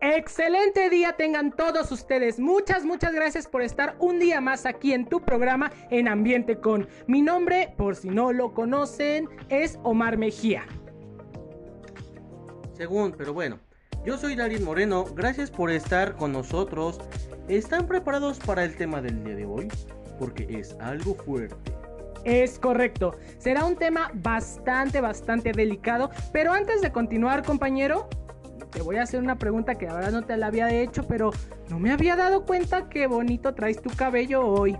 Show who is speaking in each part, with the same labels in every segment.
Speaker 1: Excelente día tengan todos ustedes. Muchas, muchas gracias por estar un día más aquí en tu programa en Ambiente con. Mi nombre, por si no lo conocen, es Omar Mejía.
Speaker 2: Según, pero bueno. Yo soy Darín Moreno, gracias por estar con nosotros. ¿Están preparados para el tema del día de hoy? Porque es algo fuerte.
Speaker 1: Es correcto, será un tema bastante, bastante delicado, pero antes de continuar compañero, te voy a hacer una pregunta que ahora no te la había hecho, pero no me había dado cuenta qué bonito traes tu cabello hoy.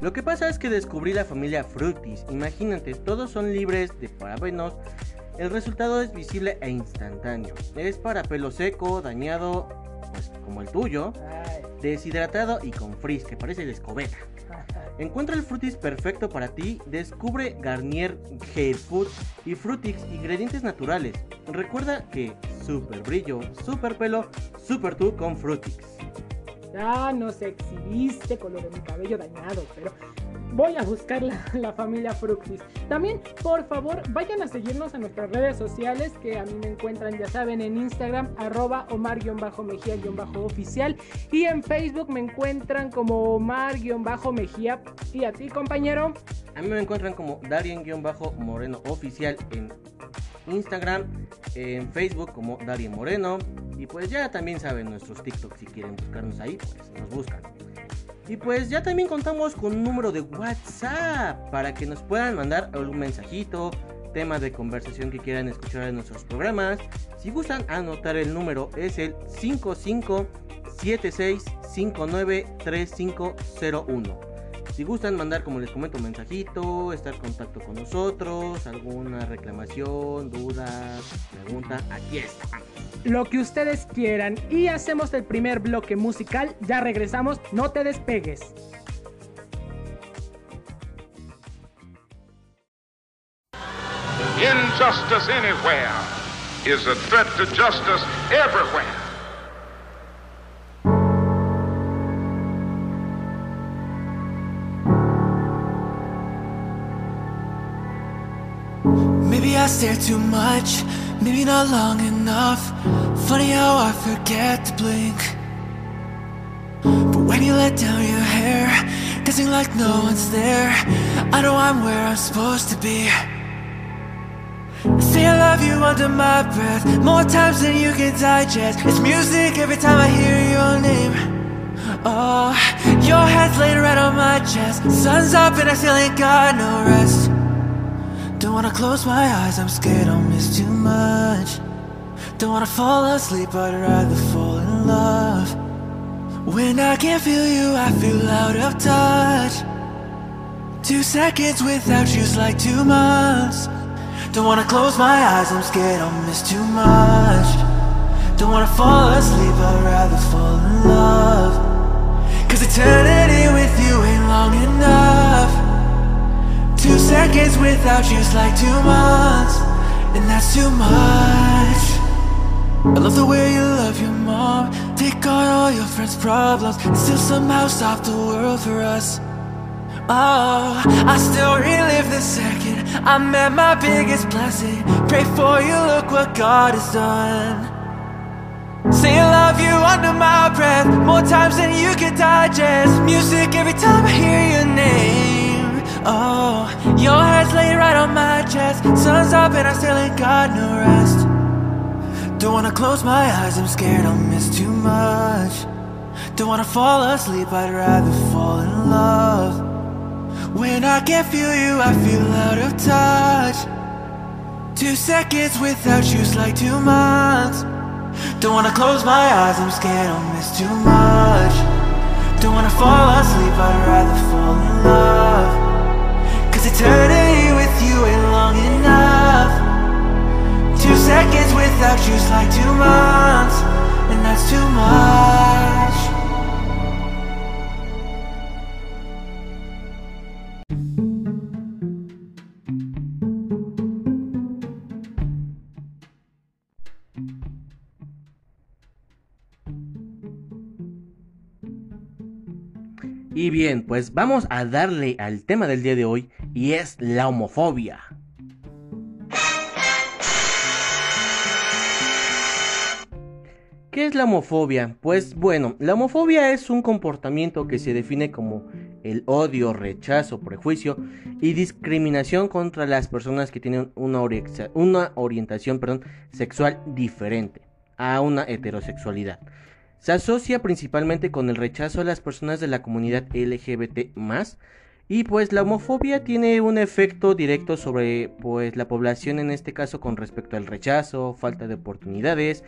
Speaker 2: Lo que pasa es que descubrí la familia Fructis. Imagínate, todos son libres de parabenos. El resultado es visible e instantáneo. Es para pelo seco, dañado, pues como el tuyo, deshidratado y con frizz, que parece de escobeta. Encuentra el Frutis perfecto para ti, descubre Garnier Hair Food y Frutix ingredientes naturales. Recuerda que super brillo, super pelo, super tú con Frutix.
Speaker 1: Ya nos exhibiste con lo de mi cabello dañado, pero voy a buscar la, familia Fructis. También, por favor, vayan a seguirnos en nuestras redes sociales que a mí me encuentran, ya saben, en Instagram, arroba omar-mejía-oficial y en Facebook me encuentran como omar-mejía. ¿Y a ti, compañero?
Speaker 2: A mí me encuentran como Darien-moreno oficial en Instagram, en Facebook como Darien Moreno. Y pues ya también saben nuestros TikTok si quieren buscarnos ahí, pues nos buscan. Y pues ya también contamos con un número de WhatsApp para que nos puedan mandar algún mensajito, tema de conversación que quieran escuchar en nuestros programas. Si gustan anotar el número es el 5576593501. Si gustan mandar, como les comento, un mensajito, estar en contacto con nosotros, alguna reclamación, duda, pregunta, aquí está
Speaker 1: lo que ustedes quieran y hacemos el primer bloque musical. Ya regresamos, no te despegues.
Speaker 3: Injustice anywhere is a threat to justice everywhere.
Speaker 4: I stare too much Maybe not long enough. Funny how I forget to blink. But when you let down your hair Dancing like no one's there I know I'm where I'm supposed to be. I say I love you under my breath More times than you can digest. It's music every time I hear your name. Oh, your head's laid right on my chest. Sun's up and I still ain't got no rest don't wanna close my eyes, I'm scared I'll miss too much. Don't wanna fall asleep, I'd rather fall in love. When I can't feel you, I feel out of touch. Two seconds without you's like two months. Don't wanna close my eyes, I'm scared I'll miss too much. Don't wanna fall asleep, I'd rather fall in love. Cause eternity with you ain't long enough Two seconds without you's like two months And that's too much. I love the way you love your mom Take on all your friends' problems And still somehow stop the world for us. Oh, I still relive the second I met my biggest blessing. Pray for you, look what God has done. Say I love you under my breath More times than you can digest. Music every time I hear your name Oh, your head's laid right on my chest. Sun's up and I still ain't got no rest. Don't wanna close my eyes, I'm scared I'll miss too much. Don't wanna fall asleep, I'd rather fall in love. When I can't feel you, I feel out of touch. Two seconds without you's like two months. Don't wanna close my eyes, I'm scared I'll miss too much. Don't wanna fall asleep, I'd rather fall in love Cause eternity with you ain't long enough? Two seconds without you's like two months And that's too much
Speaker 2: Y bien, pues vamos a darle al tema del día de hoy y es la homofobia. ¿Qué es la homofobia? Pues bueno, la homofobia es un comportamiento que se define como el odio, rechazo, prejuicio y discriminación contra las personas que tienen una, orientación sexual diferente a una heterosexualidad. Se asocia principalmente con el rechazo a las personas de la comunidad LGBT y pues la homofobia tiene un efecto directo sobre pues la población en este caso con respecto al rechazo, falta de oportunidades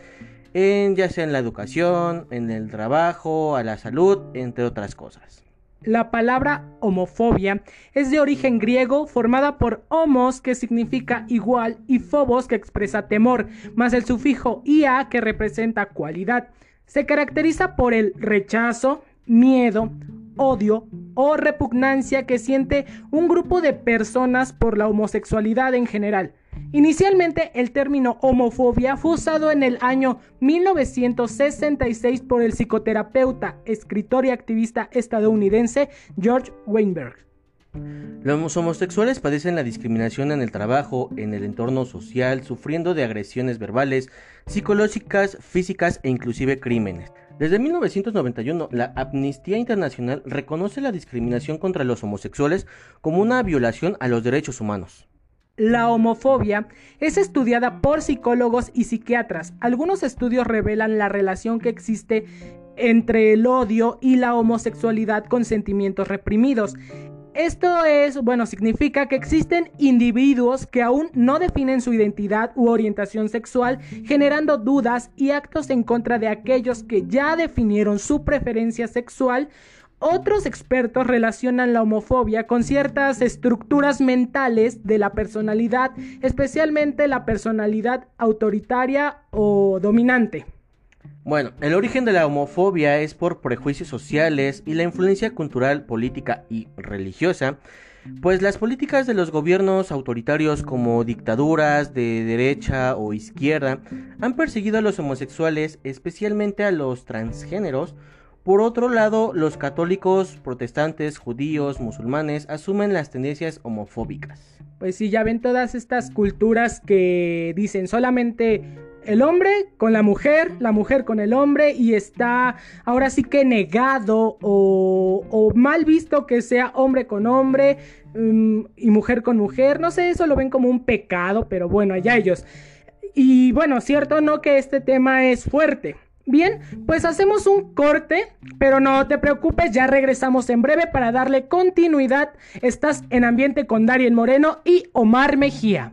Speaker 2: en ya sea en la educación, en el trabajo, a la salud, entre otras cosas.
Speaker 1: La palabra homofobia es de origen griego formada por homos que significa igual y phobos que expresa temor, más el sufijo ia que representa cualidad. Se caracteriza por el rechazo, miedo, odio o repugnancia que siente un grupo de personas por la homosexualidad en general. Inicialmente el término homofobia fue usado en el año 1966 por el psicoterapeuta, escritor y activista estadounidense George Weinberg.
Speaker 2: Los homosexuales padecen la discriminación en el trabajo, en el entorno social, sufriendo de agresiones verbales, psicológicas, físicas e inclusive crímenes. Desde 1991, la Amnistía Internacional reconoce la discriminación contra los homosexuales como una violación a los derechos humanos.
Speaker 1: La homofobia es estudiada por psicólogos y psiquiatras. Algunos estudios revelan la relación que existe entre el odio y la homosexualidad con sentimientos reprimidos. Esto es, bueno, significa que existen individuos que aún no definen su identidad u orientación sexual, generando dudas y actos en contra de aquellos que ya definieron su preferencia sexual otros expertos relacionan la homofobia con ciertas estructuras mentales de la personalidad, especialmente la personalidad autoritaria o dominante.
Speaker 2: Bueno, el origen de la homofobia es por prejuicios sociales y la influencia cultural, política y religiosa, pues las políticas de los gobiernos autoritarios como dictaduras de derecha o izquierda han perseguido a los homosexuales, especialmente a los transgéneros, por otro lado, los católicos, protestantes, judíos, musulmanes asumen las tendencias homofóbicas.
Speaker 1: Pues sí, ya ven todas estas culturas que dicen solamente el hombre con la mujer, la mujer con el hombre y está ahora sí que negado o, mal visto que sea hombre con hombre mm, y mujer con mujer. No sé, eso lo ven como un pecado, pero bueno, allá ellos. Y bueno, cierto no que este tema es fuerte. Bien, pues hacemos un corte, pero no te preocupes, ya regresamos en breve para darle continuidad. Estás en ambiente con Darien Moreno y Omar Mejía.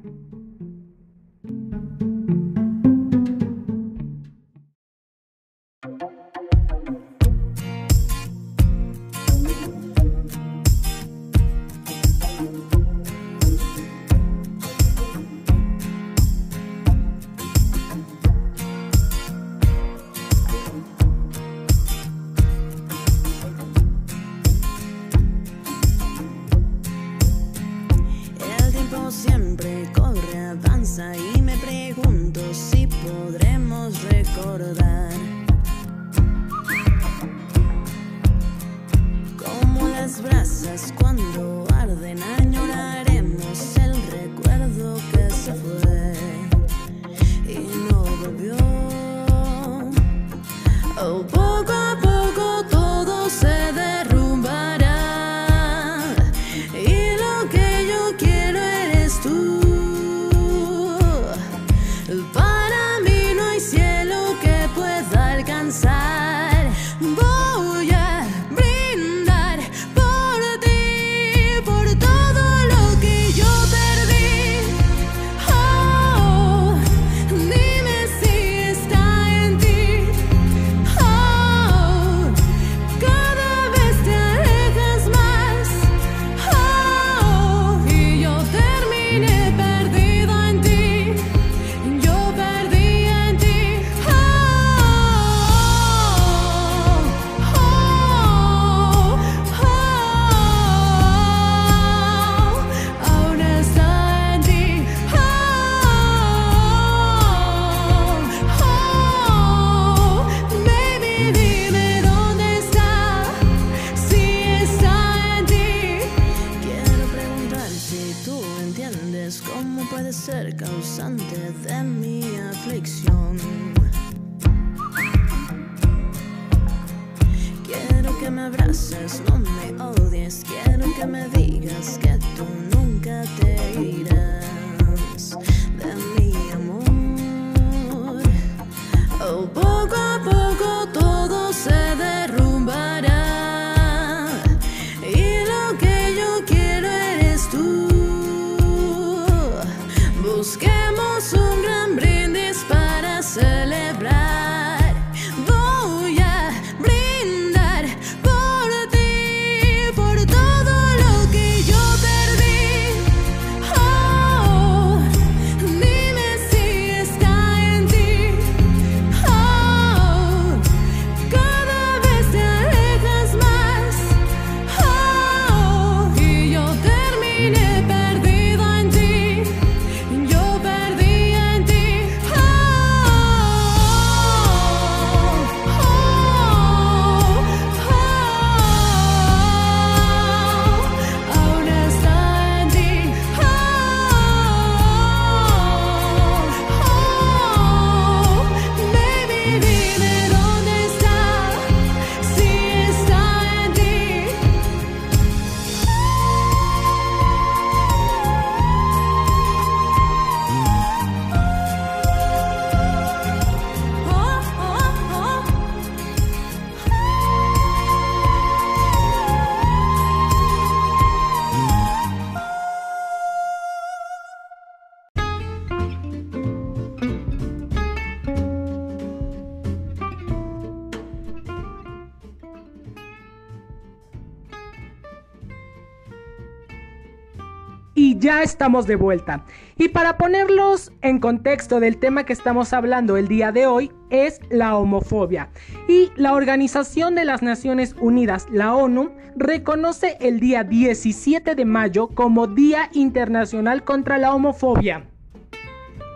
Speaker 1: Estamos de vuelta. Y para ponerlos en contexto del tema que estamos hablando el día de hoy es la homofobia. Y la Organización de las Naciones Unidas, la ONU, reconoce el día 17 de mayo como Día Internacional contra la Homofobia.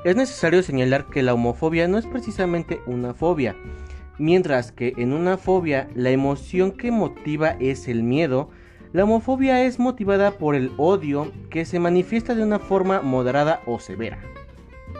Speaker 2: Es necesario señalar que la homofobia no es precisamente una fobia. Mientras que en una fobia la emoción que motiva es el miedo, la homofobia es motivada por el odio que se manifiesta de una forma moderada o severa.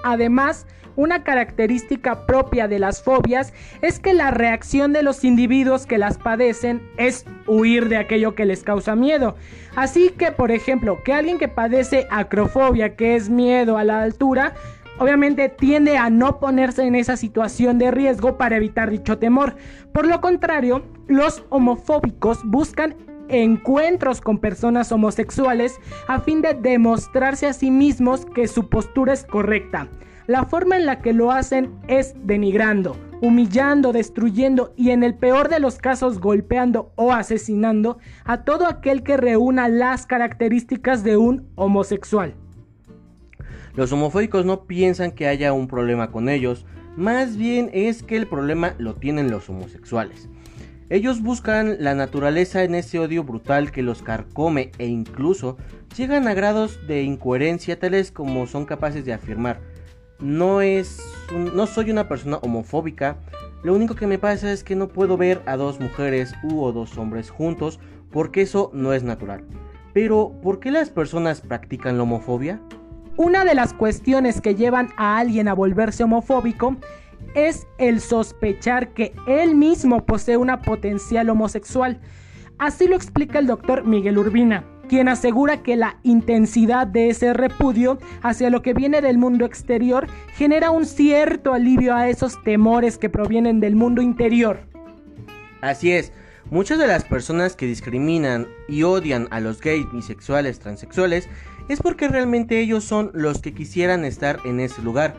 Speaker 1: Además, una característica propia de las fobias es que la reacción de los individuos que las padecen es huir de aquello que les causa miedo. Así que, por ejemplo, que alguien que padece acrofobia, que es miedo a la altura, obviamente tiende a no ponerse en esa situación de riesgo para evitar dicho temor. Por lo contrario, los homofóbicos buscan encuentros con personas homosexuales a fin de demostrarse a sí mismos que su postura es correcta. La forma en la que lo hacen es denigrando, humillando, destruyendo y en el peor de los casos golpeando o asesinando a todo aquel que reúna las características de un homosexual.
Speaker 2: Los homofóbicos no piensan que haya un problema con ellos, más bien es que el problema lo tienen los homosexuales. Ellos buscan la naturaleza en ese odio brutal que los carcome e incluso llegan a grados de incoherencia tales como son capaces de afirmar no es no soy una persona homofóbica, lo único que me pasa es que no puedo ver a dos mujeres u o dos hombres juntos porque eso no es natural. Pero ¿por qué las personas practican la homofobia?
Speaker 1: Una de las cuestiones que llevan a alguien a volverse homofóbico es el sospechar que él mismo posee una potencial homosexual. Así lo explica el doctor Miguel Urbina, quien asegura que la intensidad de ese repudio hacia lo que viene del mundo exterior genera un cierto alivio a esos temores que provienen del mundo interior.
Speaker 2: Así es, muchas de las personas que discriminan y odian a los gays, bisexuales, transexuales es porque realmente ellos son los que quisieran estar en ese lugar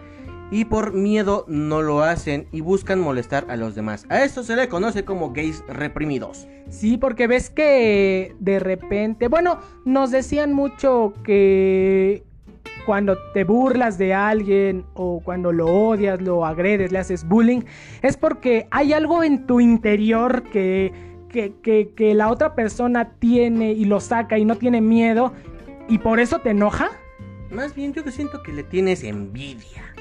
Speaker 2: y por miedo no lo hacen y buscan molestar a los demás. A esto se le conoce como gays reprimidos.
Speaker 1: Sí, porque ves que de repente, bueno, nos decían mucho que cuando te burlas de alguien o cuando lo odias, lo agredes, le haces bullying, es porque hay algo en tu interior que, que, que, que la otra persona tiene y lo saca y no tiene miedo y por eso te enoja.
Speaker 2: Más bien yo que siento que le tienes envidia.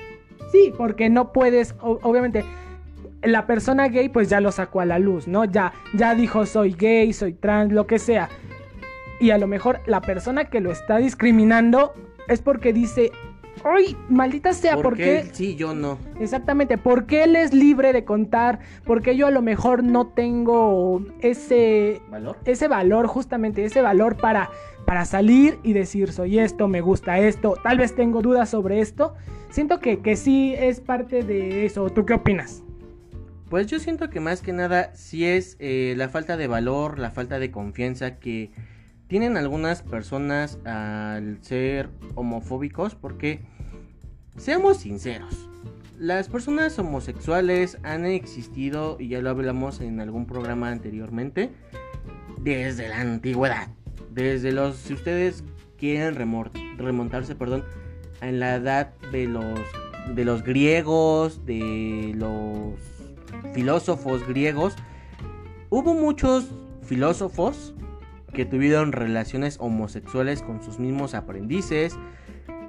Speaker 1: Sí, porque no puedes, obviamente, la persona gay pues ya lo sacó a la luz, ¿no? Ya, ya dijo soy gay, soy trans, lo que sea. Y a lo mejor la persona que lo está discriminando es porque dice, ¡ay, maldita sea! ¿por,
Speaker 2: Porque
Speaker 1: qué?
Speaker 2: él sí, yo no.
Speaker 1: Exactamente, porque él es libre de contar, porque yo a lo mejor no tengo ese
Speaker 2: ¿Valor?
Speaker 1: ese valor, justamente ese valor para, para salir y decir soy esto, me gusta esto, tal vez tengo dudas sobre esto. Siento que, que sí es parte de eso. ¿Tú qué opinas?
Speaker 2: Pues yo siento que más que nada sí es eh, la falta de valor, la falta de confianza que tienen algunas personas al ser homofóbicos porque seamos sinceros. Las personas homosexuales han existido, y ya lo hablamos en algún programa anteriormente, desde la antigüedad. Desde los, si ustedes quieren remontarse, perdón, en la edad de los, de los griegos, de los filósofos griegos, hubo muchos filósofos que tuvieron relaciones homosexuales con sus mismos aprendices.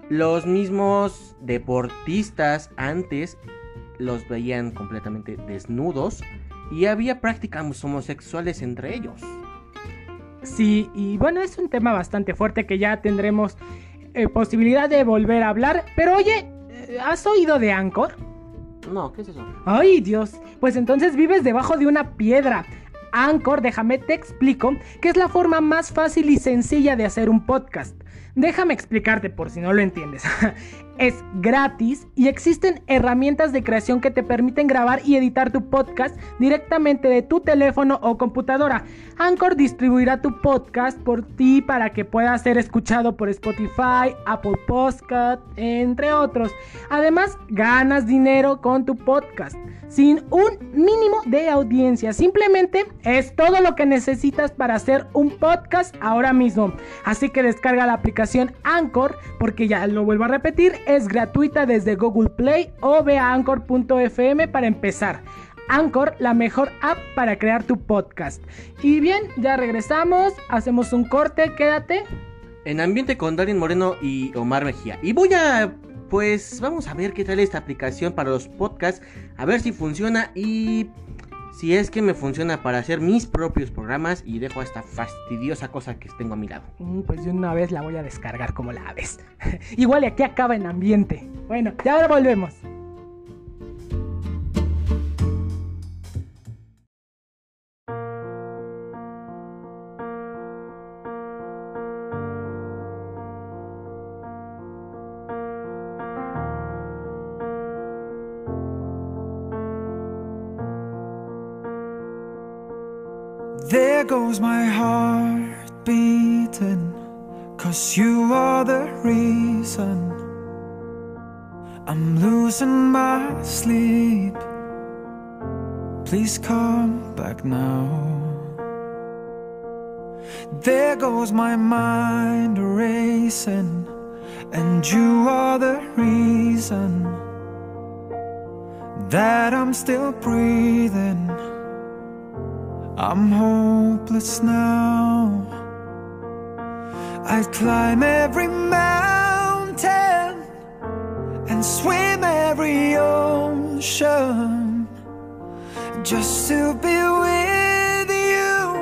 Speaker 2: Los mismos deportistas antes los veían completamente desnudos y había prácticas homosexuales entre ellos.
Speaker 1: Sí, y bueno, es un tema bastante fuerte que ya tendremos eh, posibilidad de volver a hablar. Pero oye, eh, ¿has oído de Anchor?
Speaker 2: No, ¿qué es eso?
Speaker 1: Ay, Dios. Pues entonces vives debajo de una piedra. Anchor, déjame te explico, que es la forma más fácil y sencilla de hacer un podcast. Déjame explicarte por si no lo entiendes. es gratis y existen herramientas de creación que te permiten grabar y editar tu podcast directamente de tu teléfono o computadora. Anchor distribuirá tu podcast por ti para que pueda ser escuchado por Spotify, Apple Podcast, entre otros. Además, ganas dinero con tu podcast sin un mínimo de audiencia. Simplemente es todo lo que necesitas para hacer un podcast ahora mismo. Así que descarga la aplicación Anchor porque ya lo vuelvo a repetir, es gratuita desde Google Play o ve a anchor.fm para empezar. Anchor, la mejor app para crear tu podcast. Y bien, ya regresamos, hacemos un corte, quédate.
Speaker 2: En ambiente con Darin Moreno y Omar Mejía. Y voy a, pues, vamos a ver qué tal esta aplicación para los podcasts. A ver si funciona y si es que me funciona para hacer mis propios programas. Y dejo esta fastidiosa cosa que tengo a mi lado.
Speaker 1: Mm, Pues de una vez la voy a descargar como la ves. Igual y aquí acaba en ambiente. Bueno, ya ahora volvemos.
Speaker 5: Please come back now. There goes my mind racing, and you are the reason that I'm still breathing. I'm hopeless now. I'd climb every mountain and swim every ocean just to be with you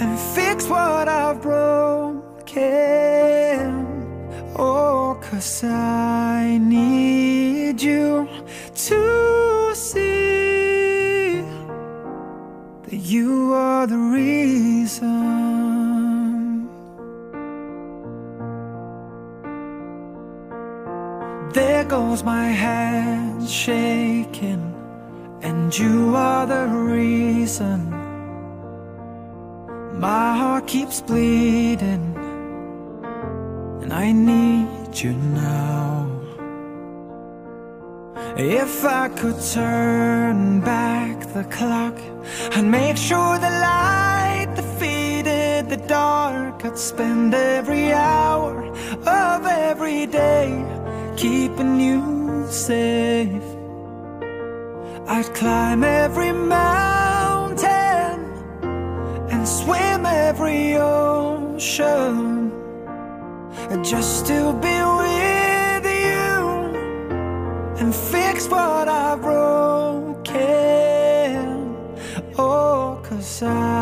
Speaker 5: and fix what I've broken. Oh, cause I need you to see that you are the reason. There goes my hand shaking, and you are the reason. My heart keeps bleeding, and I need you now. If I could turn back the clock and make sure the light defeated the dark, I'd spend every hour of every day keeping you safe. I'd climb every mountain and swim every ocean just to be with you and fix what I've broken. Oh, cause I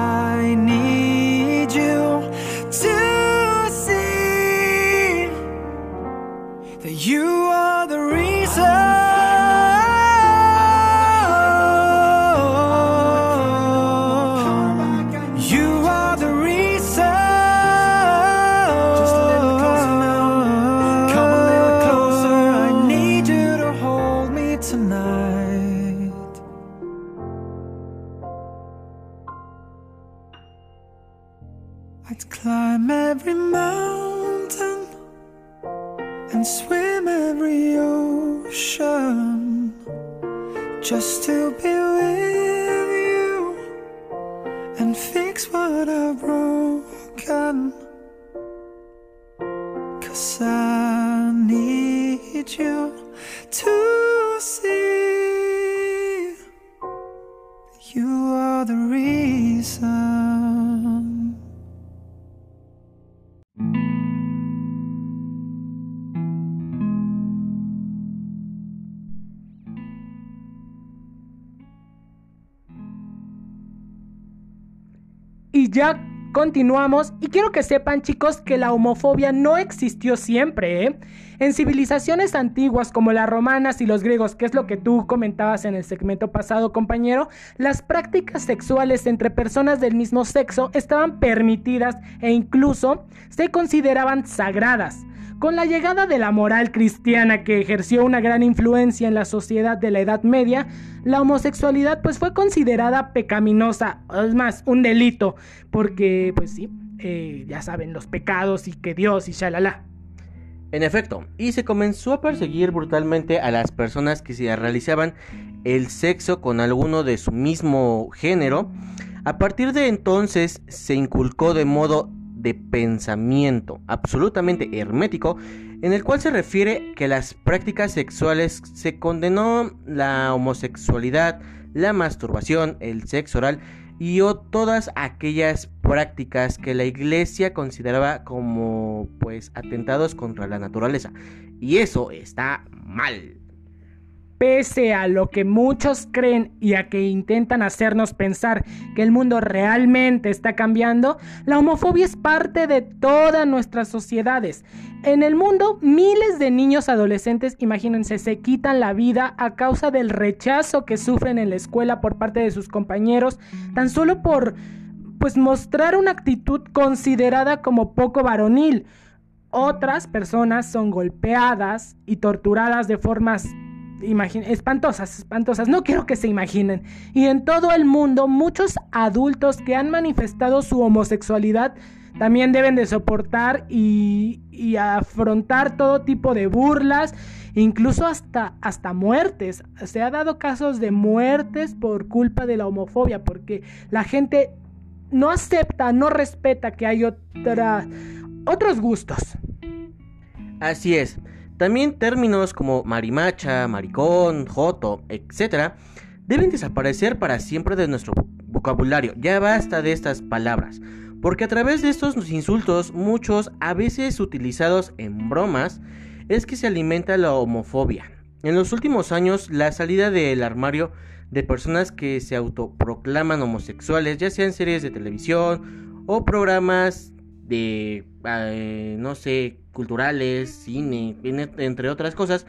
Speaker 1: ya continuamos y quiero que sepan chicos que la homofobia no existió siempre, ¿eh? En civilizaciones antiguas como las romanas y los griegos, que es lo que tú comentabas en el segmento pasado compañero, las prácticas sexuales entre personas del mismo sexo estaban permitidas e incluso se consideraban sagradas. Con la llegada de la moral cristiana que ejerció una gran influencia en la sociedad de la Edad Media, la homosexualidad pues fue considerada pecaminosa, es más, un delito, porque pues sí, eh, ya saben, los pecados y que Dios y shalala.
Speaker 2: En efecto, y se comenzó a perseguir brutalmente a las personas que se realizaban el sexo con alguno de su mismo género. A partir de entonces se inculcó de modo de pensamiento absolutamente hermético en el cual se refiere que las prácticas sexuales se condenó la homosexualidad, la masturbación, el sexo oral y o todas aquellas prácticas que la iglesia consideraba como pues atentados contra la naturaleza y eso está mal.
Speaker 1: Pese a lo que muchos creen y a que intentan hacernos pensar que el mundo realmente está cambiando, la homofobia es parte de todas nuestras sociedades. En el mundo, miles de niños adolescentes, imagínense, se quitan la vida a causa del rechazo que sufren en la escuela por parte de sus compañeros, tan solo por pues mostrar una actitud considerada como poco varonil. Otras personas son golpeadas y torturadas de formas espantosas, espantosas, no quiero que se imaginen. Y en todo el mundo, muchos adultos que han manifestado su homosexualidad también deben de soportar y, y afrontar todo tipo de burlas, incluso hasta, hasta muertes. Se ha dado casos de muertes por culpa de la homofobia, porque la gente no acepta, no respeta que hay otra, otros gustos.
Speaker 2: Así es. También términos como marimacha, maricón, joto, etc. deben desaparecer para siempre de nuestro vocabulario. Ya basta de estas palabras. Porque a través de estos insultos, muchos a veces utilizados en bromas, es que se alimenta la homofobia. En los últimos años, la salida del armario de personas que se autoproclaman homosexuales, ya sean series de televisión o programas de, eh, no sé, culturales, cine, en- entre otras cosas,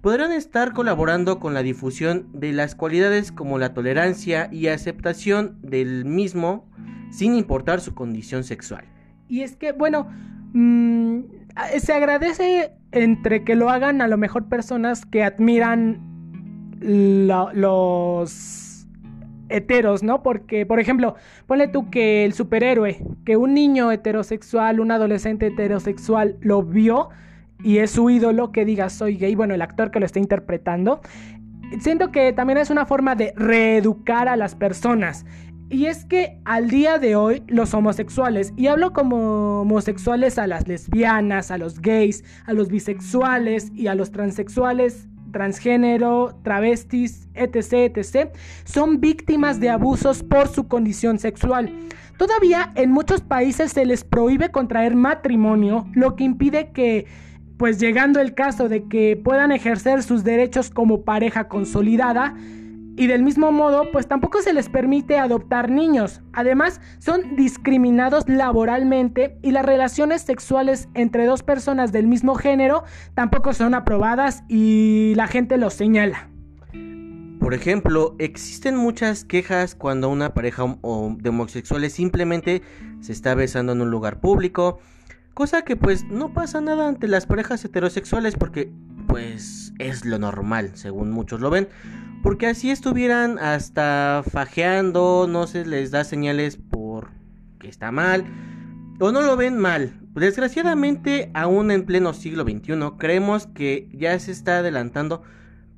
Speaker 2: podrán estar colaborando con la difusión de las cualidades como la tolerancia y aceptación del mismo sin importar su condición sexual.
Speaker 1: Y es que, bueno, mm, se agradece entre que lo hagan a lo mejor personas que admiran lo- los heteros, ¿no? Porque, por ejemplo, ponle tú que el superhéroe, que un niño heterosexual, un adolescente heterosexual lo vio y es su ídolo que diga soy gay, bueno, el actor que lo está interpretando. Siento que también es una forma de reeducar a las personas. Y es que al día de hoy los homosexuales, y hablo como homosexuales a las lesbianas, a los gays, a los bisexuales y a los transexuales, transgénero, travestis, etc., etc., son víctimas de abusos por su condición sexual. Todavía en muchos países se les prohíbe contraer matrimonio, lo que impide que, pues llegando el caso de que puedan ejercer sus derechos como pareja consolidada, Y del mismo modo, pues tampoco se les permite adoptar niños. Además, son discriminados laboralmente y las relaciones sexuales entre dos personas del mismo género tampoco son aprobadas y la gente los señala.
Speaker 2: Por ejemplo, existen muchas quejas cuando una pareja de homosexuales simplemente se está besando en un lugar público, cosa que pues no pasa nada ante las parejas heterosexuales porque pues es lo normal, según muchos lo ven, porque así estuvieran hasta fajeando, no se les da señales por que está mal o no lo ven mal. Desgraciadamente, aún en pleno siglo XXI, creemos que ya se está adelantando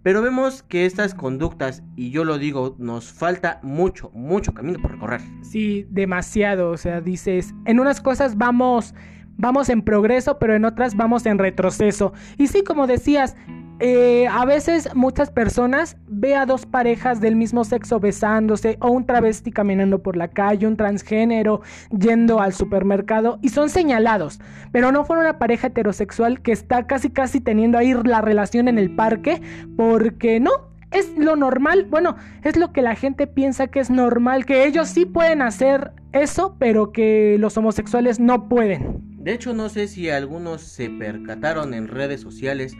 Speaker 2: pero vemos que estas conductas, y yo lo digo, nos falta mucho, mucho camino por recorrer.
Speaker 1: Sí, demasiado. O sea, dices, en unas cosas vamos, vamos en progreso, pero en otras vamos en retroceso. Y sí, como decías, eh, a veces muchas personas ve a dos parejas del mismo sexo besándose, o un travesti caminando por la calle, un transgénero yendo al supermercado, y son señalados. Pero no fueron una pareja heterosexual que está casi casi teniendo ahí la relación en el parque, porque no, es lo normal, bueno, es lo que la gente piensa que es normal, que ellos sí pueden hacer eso, pero que los homosexuales no pueden.
Speaker 2: De hecho, no sé si algunos se percataron en redes sociales.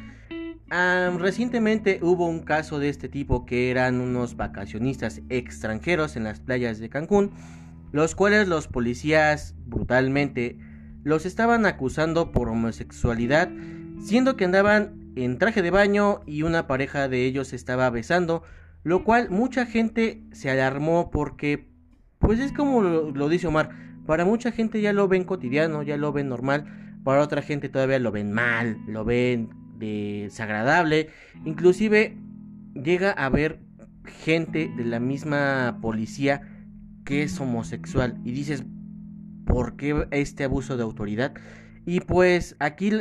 Speaker 2: Recientemente hubo un caso de este tipo que eran unos vacacionistas extranjeros en las playas de Cancún, los cuales los policías brutalmente los estaban acusando por homosexualidad, siendo que andaban en traje de baño y una pareja de ellos estaba besando, lo cual mucha gente se alarmó porque, pues es como lo, lo dice Omar, para mucha gente ya lo ven cotidiano, ya lo ven normal, para otra gente todavía lo ven mal, lo ven desagradable, inclusive llega a haber gente de la misma policía que es homosexual y dices, ¿por qué este abuso de autoridad? Y pues aquí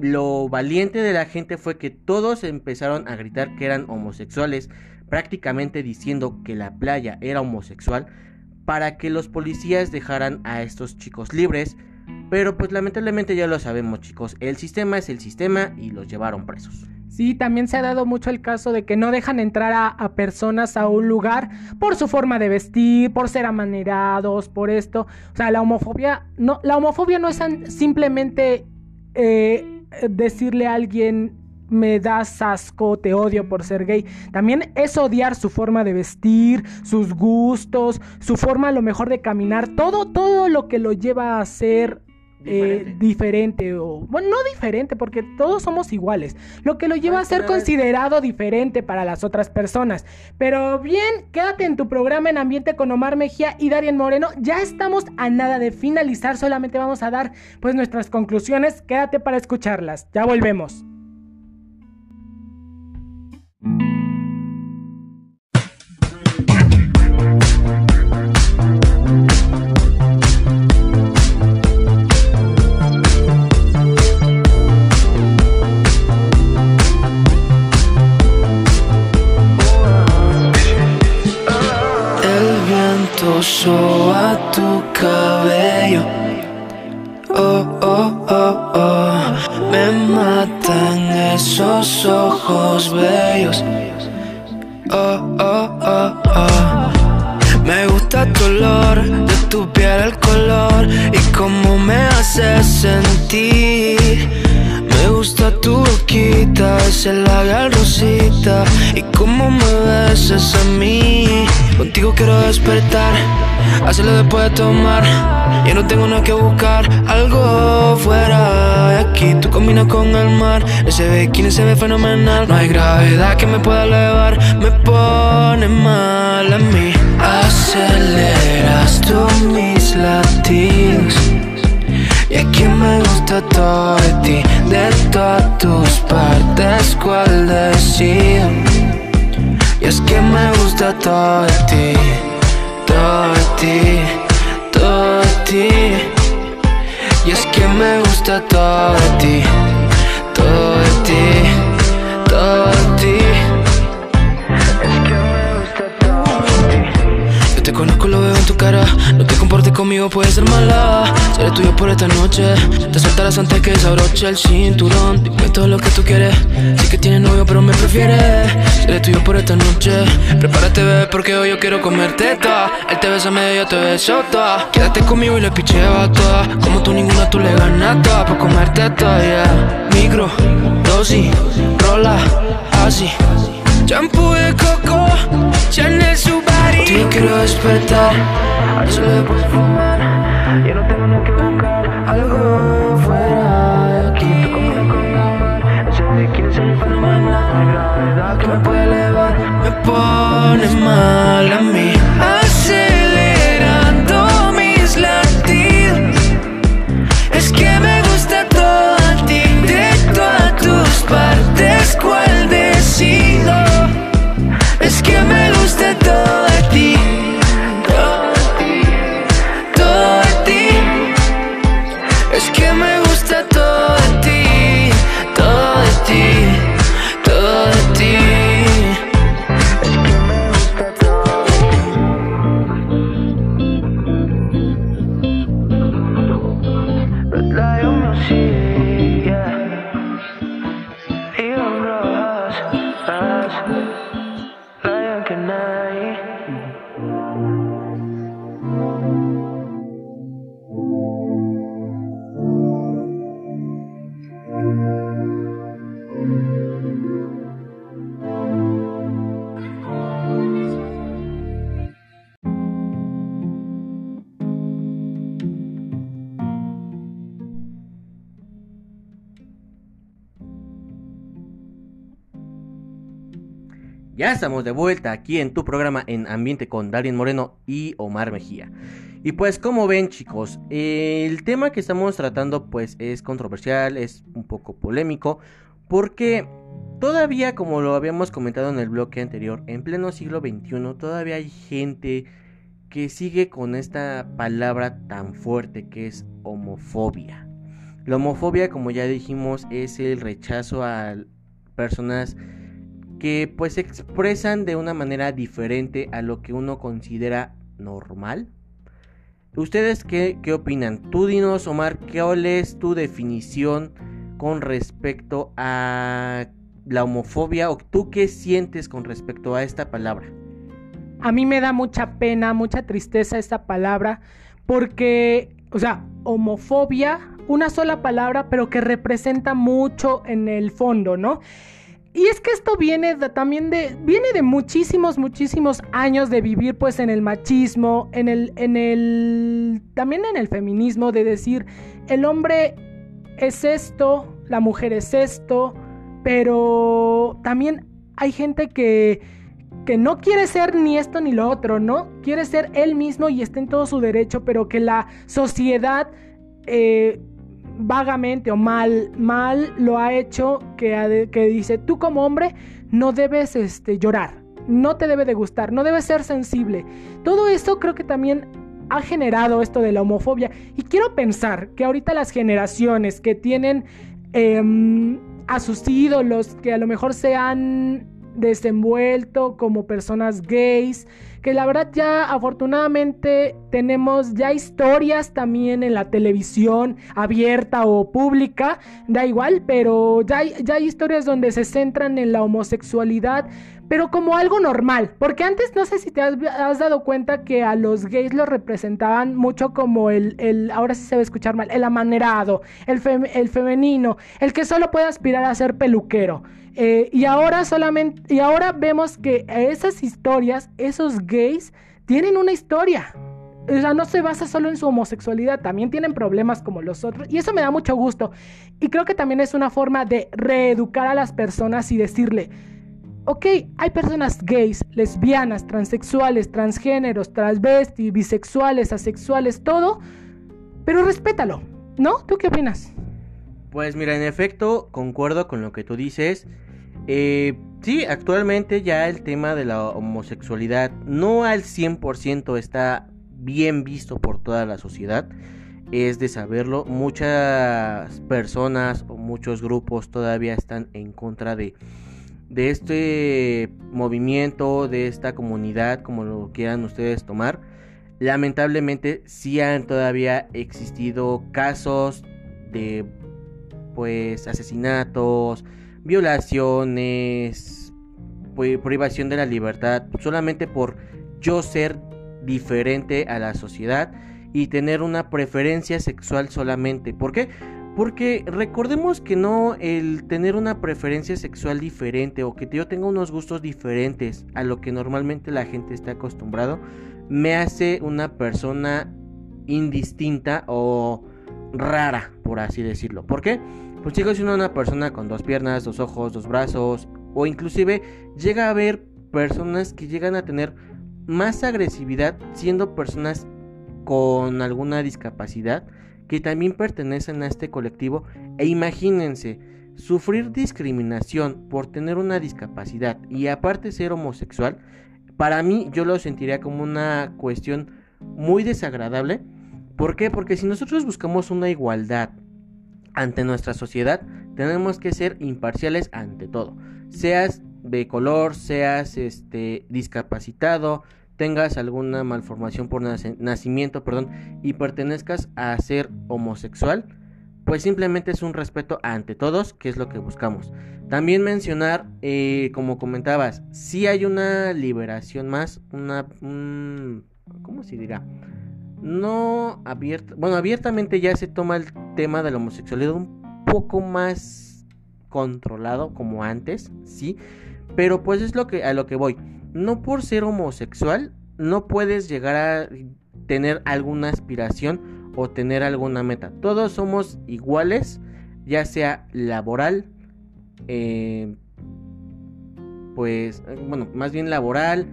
Speaker 2: lo valiente de la gente fue que todos empezaron a gritar que eran homosexuales, prácticamente diciendo que la playa era homosexual, para que los policías dejaran a estos chicos libres. Pero pues lamentablemente ya lo sabemos chicos, el sistema es el sistema y los llevaron presos.
Speaker 1: Sí, también se ha dado mucho el caso de que no dejan entrar a, personas a un lugar por su forma de vestir, por ser amanerados, por esto. O sea, la homofobia no, la homofobia no es simplemente eh, decirle a alguien me das asco, te odio por ser gay. También es odiar su forma de vestir, sus gustos, su forma a lo mejor de caminar, todo, todo lo que lo lleva a ser eh,
Speaker 2: Diferente.
Speaker 1: o bueno no diferente porque todos somos iguales lo que lo lleva a ser considerado diferente para las otras personas. Pero bien quédate en tu programa en ambiente con Omar Mejía y Darien Moreno ya estamos a nada de finalizar solamente vamos a dar pues nuestras conclusiones quédate para escucharlas ya volvemos
Speaker 6: soba tu cabello. Oh, oh, oh, oh. Me matan esos ojos bellos. Oh, oh, oh, oh. Me gusta tu olor, de tu piel el color y cómo me hace sentir. Tu boquita, ese labial rosita y cómo me besas a mí. Contigo quiero despertar, hacerlo después de tomar. Ya no tengo nada que buscar, algo fuera de aquí. Tú combinas con el mar, ese bikini se ve fenomenal. No hay gravedad que me pueda elevar, me pone mal a mí. Aceleras tú mis latidos. Me gusta todo de ti, de todas tus partes, cuál decido. Y es que me gusta todo de ti, todo de ti, todo de ti. Y es que me gusta todo de ti, todo de ti, todo de ti. Es que me gusta todo de ti. Yo te conozco, lo veo en tu cara. No te comportes conmigo, puede ser mala. Esta noche. Te soltarás antes que se abroche el cinturón. Dime todo lo que tú quieres. Sí que tienes novio, pero me prefieres. Seré tuyo por esta noche. Prepárate, bebé, porque hoy yo quiero comerte toda. Él te besa medio, yo te beso toda. Quédate conmigo y le picheo a toda. Como tú ninguna, tú le ganas toda. Por comerte toda, yeah. Micro, dosis, rola, así. Champú de coco, Chanel Subaru Yo quiero despertar, solo fumar pone mal a mí
Speaker 2: Estamos de vuelta aquí en tu programa en Ambiente con Darien Moreno y Omar Mejía. Y pues como ven chicos, el tema que estamos tratando pues es controversial, es un poco polémico, porque todavía como lo habíamos comentado en el bloque anterior, en pleno siglo XXI todavía hay gente que sigue con esta palabra tan fuerte que es homofobia. La homofobia como ya dijimos es el rechazo a personas que pues se expresan de una manera diferente a lo que uno considera normal. ¿Ustedes qué, qué opinan? Tú dinos, Omar, ¿cuál es tu definición con respecto a la homofobia o tú qué sientes con respecto a esta palabra?
Speaker 1: A mí me da mucha pena, mucha tristeza esta palabra, porque, o sea, homofobia, una sola palabra, pero que representa mucho en el fondo, ¿no? Y es que esto viene de- también de viene de muchísimos muchísimos años de vivir pues en el machismo, en el en el también en el feminismo de decir el hombre es esto, la mujer es esto, pero también hay gente que que no quiere ser ni esto ni lo otro, ¿no? Quiere ser él mismo y está en todo su derecho, pero que la sociedad eh, vagamente o mal, mal lo ha hecho que, que dice, tú como hombre no debes este, llorar, no te debe de gustar, no debes ser sensible. Todo eso creo que también ha generado esto de la homofobia. Y quiero pensar que ahorita las generaciones que tienen em, a sus ídolos, que a lo mejor se han desenvuelto como personas gays, que la verdad ya afortunadamente tenemos ya historias también en la televisión abierta o pública, da igual, pero ya hay, ya historias donde se centran en la homosexualidad, pero como algo normal, porque antes no sé si te has, dado cuenta que a los gays los representaban mucho como el, el ahora sí se va a escuchar mal, el amanerado, el, el femenino, el que solo puede aspirar a ser peluquero. Eh, y ahora solamente, y ahora vemos que esas historias, esos gays, tienen una historia. O sea, no se basa solo en su homosexualidad, también tienen problemas como los otros. Y eso me da mucho gusto. Y creo que también es una forma de reeducar a las personas y decirle, ok, hay personas gays, lesbianas, transexuales, transgéneros, transvestis, bisexuales, asexuales, todo, pero respétalo, ¿no? ¿Tú qué opinas?
Speaker 2: Pues mira, en efecto, concuerdo con lo que tú dices. Eh, sí, actualmente ya el tema de la homosexualidad no al 100% está bien visto por toda la sociedad. Es de saberlo, muchas personas o muchos grupos todavía están en contra de, de este movimiento, de esta comunidad, como lo quieran ustedes tomar. lamentablemente sí han todavía existido casos de pues asesinatos, violaciones, privación de la libertad, solamente por yo ser diferente a la sociedad y tener una preferencia sexual solamente. ¿Por qué? Porque recordemos que no el tener una preferencia sexual diferente o que yo tenga unos gustos diferentes a lo que normalmente la gente está acostumbrado me hace una persona indistinta o rara, por así decirlo. ¿Por qué? Pues sigo siendo una persona con dos piernas, dos ojos, dos brazos o inclusive llega a haber personas que llegan a tener más agresividad siendo personas con alguna discapacidad que también pertenecen a este colectivo e imagínense sufrir discriminación por tener una discapacidad y aparte ser homosexual, para mí yo lo sentiría como una cuestión muy desagradable. ¿Por qué? Porque si nosotros buscamos una igualdad ante nuestra sociedad, tenemos que ser imparciales ante todo. Seas de color, seas este discapacitado, tengas alguna malformación por nacimiento, perdón, y pertenezcas a ser homosexual, pues simplemente es un respeto ante todos, que es lo que buscamos. También mencionar, eh, como comentabas, si hay una liberación más, una, ¿cómo se dirá? No abierta, bueno, abiertamente ya se toma el tema de la homosexualidad un poco más controlado como antes, sí, pero pues es lo que a lo que voy no por ser homosexual no puedes llegar a tener alguna aspiración o tener alguna meta. Todos somos iguales, ya sea laboral, eh, pues, bueno, más bien laboral,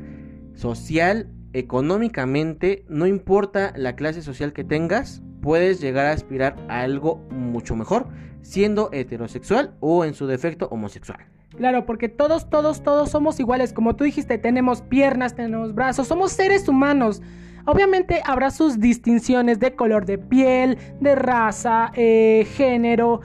Speaker 2: social, económicamente, no importa la clase social que tengas, puedes llegar a aspirar a algo mucho mejor, siendo heterosexual o en su defecto homosexual.
Speaker 1: Claro, porque todos, todos, todos somos iguales. Como tú dijiste, tenemos piernas, tenemos brazos, somos seres humanos. Obviamente habrá sus distinciones de color de piel, de raza, eh, género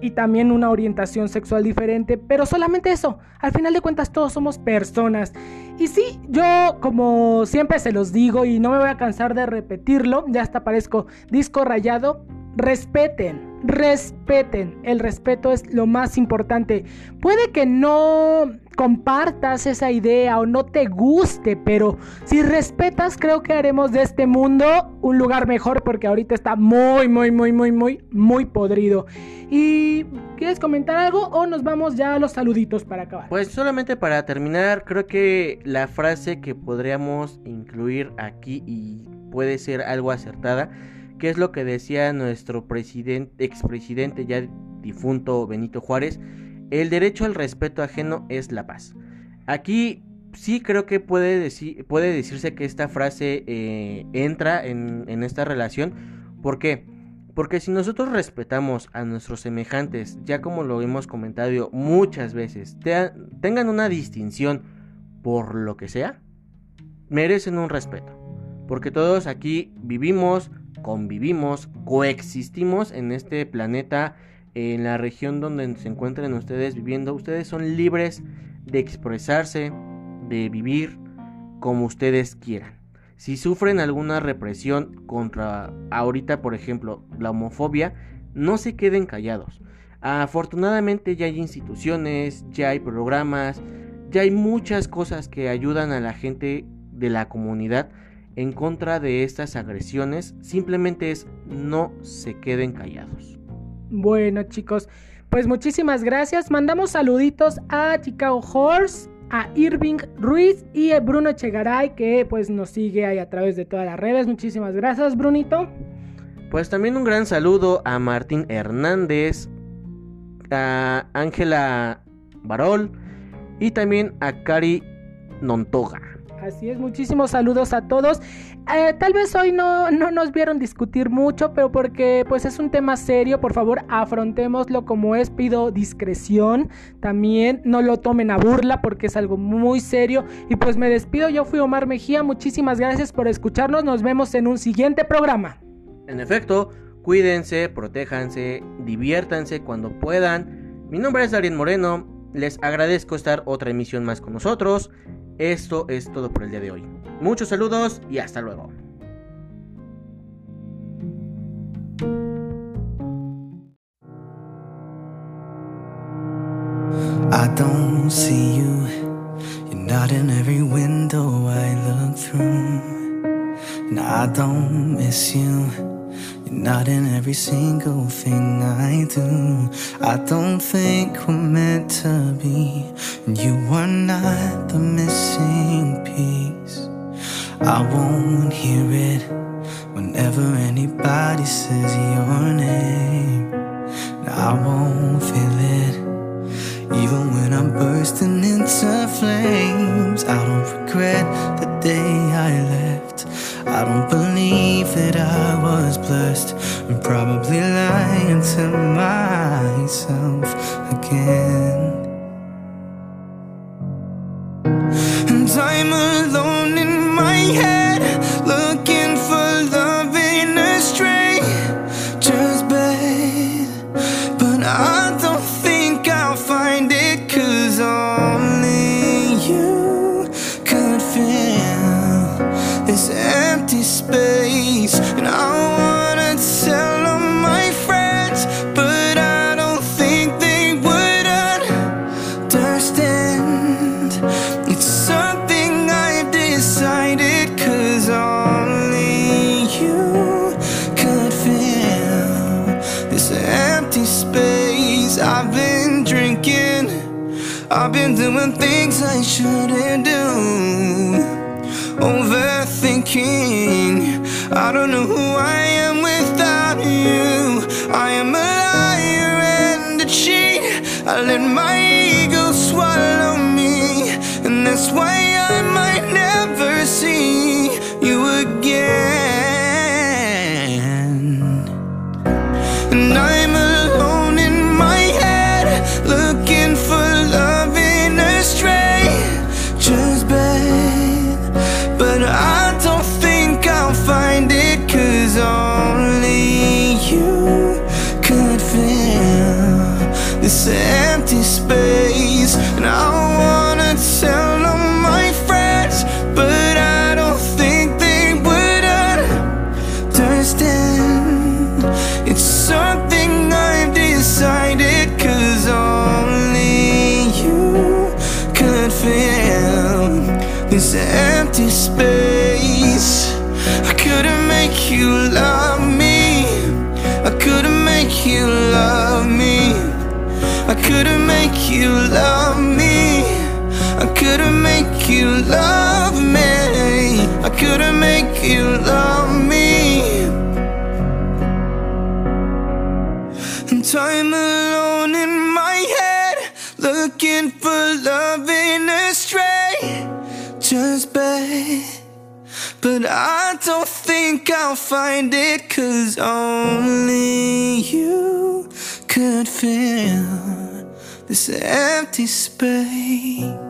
Speaker 1: y también una orientación sexual diferente, pero solamente eso. Al final de cuentas todos somos personas. Y sí, yo como siempre se los digo y no me voy a cansar de repetirlo, ya hasta parezco disco rayado, respeten, respeten. El respeto es lo más importante. Puede que no compartas esa idea o no te guste, pero si respetas creo que haremos de este mundo un lugar mejor porque ahorita está muy, muy, muy, muy, muy, muy podrido. ¿Y quieres comentar algo o nos vamos ya a los saluditos para acabar?
Speaker 2: Pues solamente para terminar, creo que la frase que podríamos incluir aquí y puede ser algo acertada ¿Qué es lo que decía nuestro presidente, expresidente ya difunto Benito Juárez? El derecho al respeto ajeno es la paz. Aquí sí creo que puede, decir, puede decirse que esta frase eh, entra en, esta relación. ¿Por qué? Porque si nosotros respetamos a nuestros semejantes, ya como lo hemos comentado muchas veces, tengan una distinción por lo que sea, merecen un respeto. Porque todos aquí vivimos, convivimos, coexistimos en este planeta, en la región donde se encuentran ustedes viviendo. Ustedes son libres de expresarse, de vivir como ustedes quieran. Si sufren alguna represión contra ahorita, por ejemplo, la homofobia, no se queden callados. Afortunadamente ya hay instituciones, ya hay programas, ya hay muchas cosas que ayudan a la gente de la comunidad en contra de estas agresiones simplemente es no se queden callados.
Speaker 1: Bueno chicos, pues muchísimas gracias. Mandamos saluditos a Chicago Horse, a Irving Ruiz y a Bruno Chegaray que pues nos sigue ahí a través de todas las redes. Muchísimas gracias Brunito.
Speaker 2: Pues también un gran saludo a Martín Hernández, a Ángela Barol y también a Cari Nontoga.
Speaker 1: Así es, muchísimos saludos a todos. Eh, tal vez hoy no, no nos vieron discutir mucho, pero porque pues es un tema serio, por favor afrontémoslo como es, pido discreción, también no lo tomen a burla porque es algo muy serio. Y pues me despido, yo fui Omar Mejía, muchísimas gracias por escucharnos, nos vemos en un siguiente programa.
Speaker 2: En efecto, cuídense, protéjanse, diviértanse cuando puedan. Mi nombre es Darien Moreno, les agradezco estar otra emisión más con nosotros. Esto es todo por el día de hoy. Muchos saludos y hasta luego.
Speaker 4: I don't see you. I don't miss you. Not in every single thing I do. I don't think we're meant to be. And you are not the missing piece. I won't hear it whenever anybody says your name. And I won't feel it. Even when I'm bursting into flames, I don't regret the day I left. I don't believe that I was blessed. I'm probably lying to myself again. I don't know who said you love me. And I'm alone in my head, looking for love in a stranger's bed. But I don't think I'll find it, cause only you could fill this empty space.